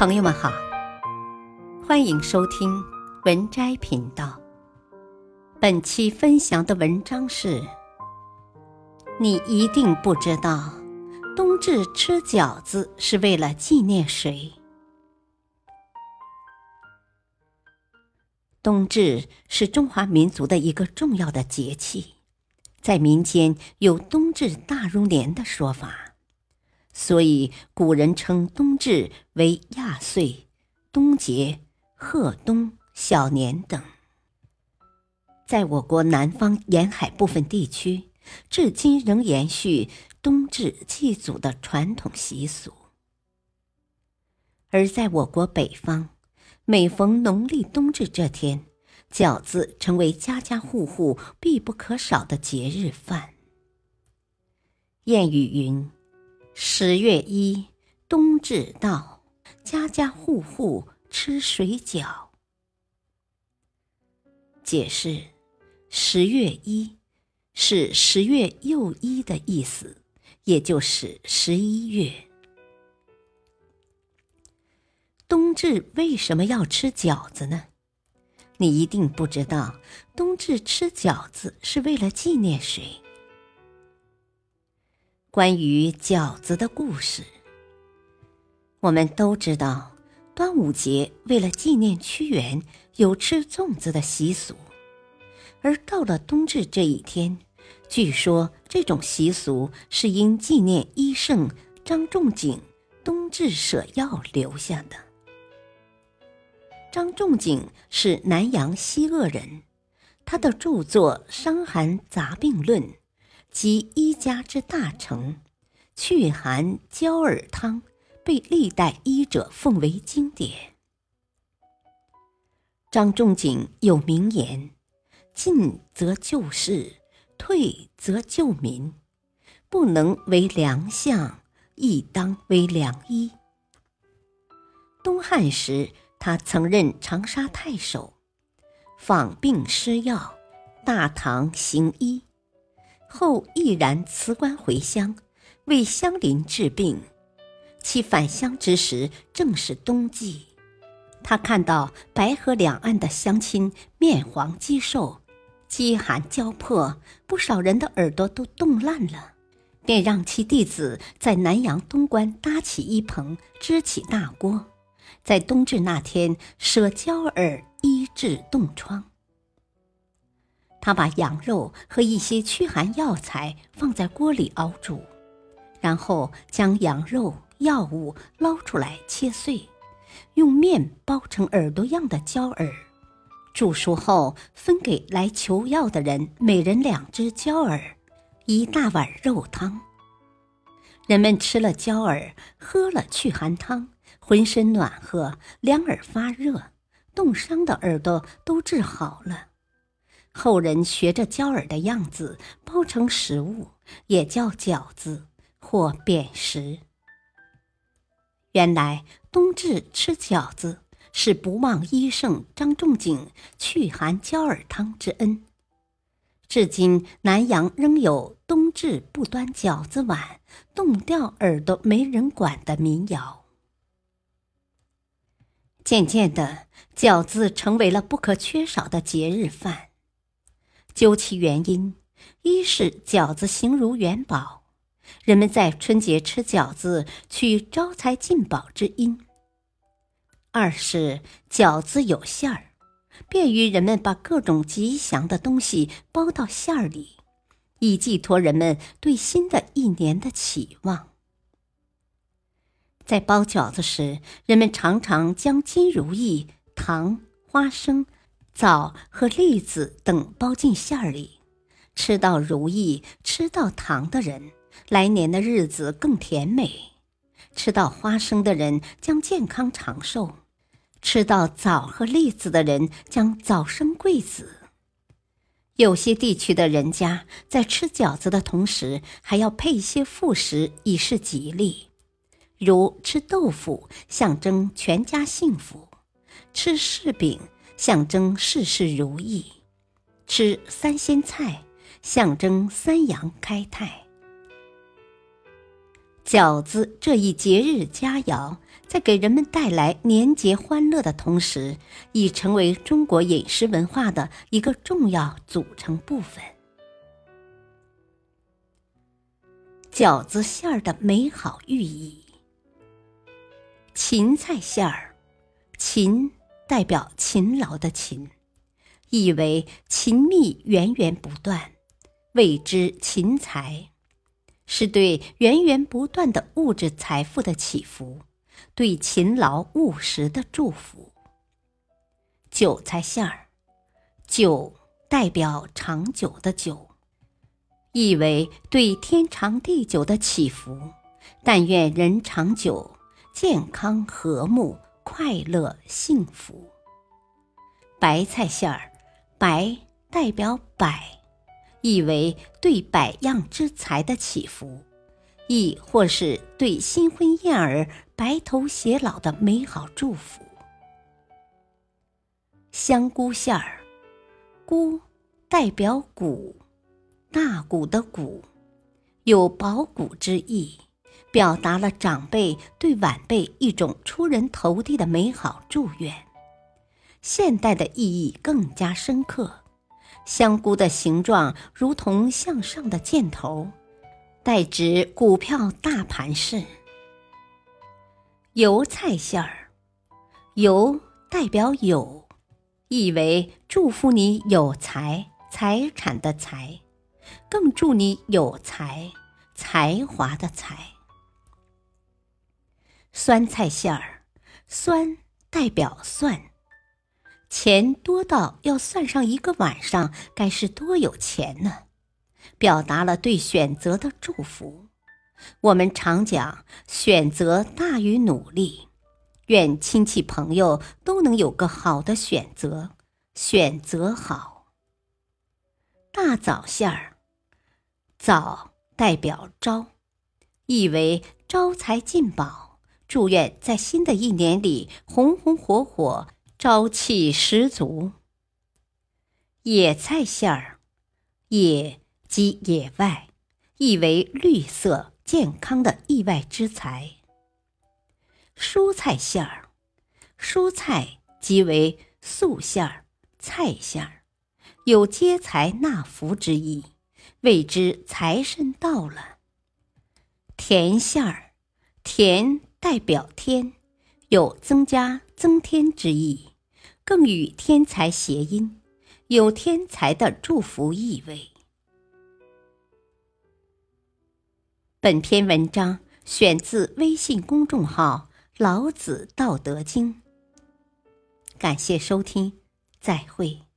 朋友们好，欢迎收听文摘频道。本期分享的文章是：你一定不知道，冬至吃饺子是为了纪念谁？冬至是中华民族的一个重要的节气，在民间有“冬至大如年”的说法。所以，古人称冬至为亚岁、冬节、贺冬、小年等。在我国南方沿海部分地区，至今仍延续冬至祭祖的传统习俗；而在我国北方，每逢农历冬至这天，饺子成为家家户户必不可少的节日饭。谚语云。十月一，冬至到，家家户户吃水饺。解释：十月一是十月又一的意思，也就是十一月。冬至为什么要吃饺子呢？你一定不知道，冬至吃饺子是为了纪念谁。关于饺子的故事，我们都知道，端午节为了纪念屈原，有吃粽子的习俗。而到了冬至这一天，据说这种习俗是因纪念医圣张仲景冬至舍药留下的。张仲景是南阳西鄂人，他的著作《伤寒杂病论》。及医家之大成，祛寒焦耳汤被历代医者奉为经典。张仲景有名言：“进则救世，退则救民。不能为良相，亦当为良医。”东汉时，他曾任长沙太守，访病施药，大唐行医。后毅然辞官回乡，为乡邻治病。其返乡之时正是冬季，他看到白河两岸的乡亲面黄肌瘦，饥寒交迫，不少人的耳朵都冻烂了，便让其弟子在南阳东关搭起一棚，支起大锅，在冬至那天舍焦耳医治冻疮。他把羊肉和一些驱寒药材放在锅里熬煮，然后将羊肉、药物捞出来切碎，用面包成耳朵样的焦耳，煮熟后分给来求药的人每人两只焦耳，一大碗肉汤。人们吃了焦耳，喝了祛寒汤，浑身暖和，两耳发热，冻伤的耳朵都治好了。后人学着焦耳的样子包成食物，也叫饺子或扁食。原来冬至吃饺子是不忘医圣张仲景祛寒焦耳汤之恩。至今南阳仍有“冬至不端饺子碗，冻掉耳朵没人管”的民谣。渐渐的，饺子成为了不可缺少的节日饭。究其原因，一是饺子形如元宝，人们在春节吃饺子取招财进宝之音；二是饺子有馅儿，便于人们把各种吉祥的东西包到馅儿里，以寄托人们对新的一年的期望。在包饺子时，人们常常将金如意、糖、花生。枣和栗子等包进馅儿里，吃到如意、吃到糖的人，来年的日子更甜美；吃到花生的人将健康长寿；吃到枣和栗子的人将早生贵子。有些地区的人家在吃饺子的同时，还要配一些副食以示吉利，如吃豆腐象征全家幸福，吃柿饼。象征事事如意，吃三鲜菜象征三阳开泰。饺子这一节日佳肴，在给人们带来年节欢乐的同时，已成为中国饮食文化的一个重要组成部分。饺子馅儿的美好寓意。芹菜馅儿，芹代表勤劳的勤，意为勤密源源不断，谓之勤财，是对源源不断的物质财富的祈福，对勤劳务实的祝福。韭菜馅儿，韭代表长久的久。意为对天长地久的祈福，但愿人长久、健康、和睦、快乐、幸福。白菜馅儿，白代表百，意为对百样之财的祈福，亦或是对新婚燕尔白头偕老的美好祝福。香菇馅儿，菇代表谷。大谷的谷，有保谷之意，表达了长辈对晚辈一种出人头地的美好祝愿。现代的意义更加深刻，香菇的形状如同向上的箭头，代指股票大盘势。油菜馅儿，油代表有，意为祝福你有财财产的财。更祝你有才、才华的才。酸菜馅儿，酸代表算，钱多到要算上一个晚上，该是多有钱呢？表达了对选择的祝福。我们常讲选择大于努力，愿亲戚朋友都能有个好的选择，选择好。大枣馅儿。枣代表招，意为招财进宝，祝愿在新的一年里红红火火，朝气十足。野菜馅儿，野即野外，意为绿色健康的意外之财。蔬菜馅儿，蔬菜即为素馅儿、菜馅儿，有接财纳福之意。谓之财神到了。甜馅儿，甜代表天，有增加、增添之意，更与天才谐音，有天才的祝福意味。本篇文章选自微信公众号“老子道德经”。感谢收听，再会。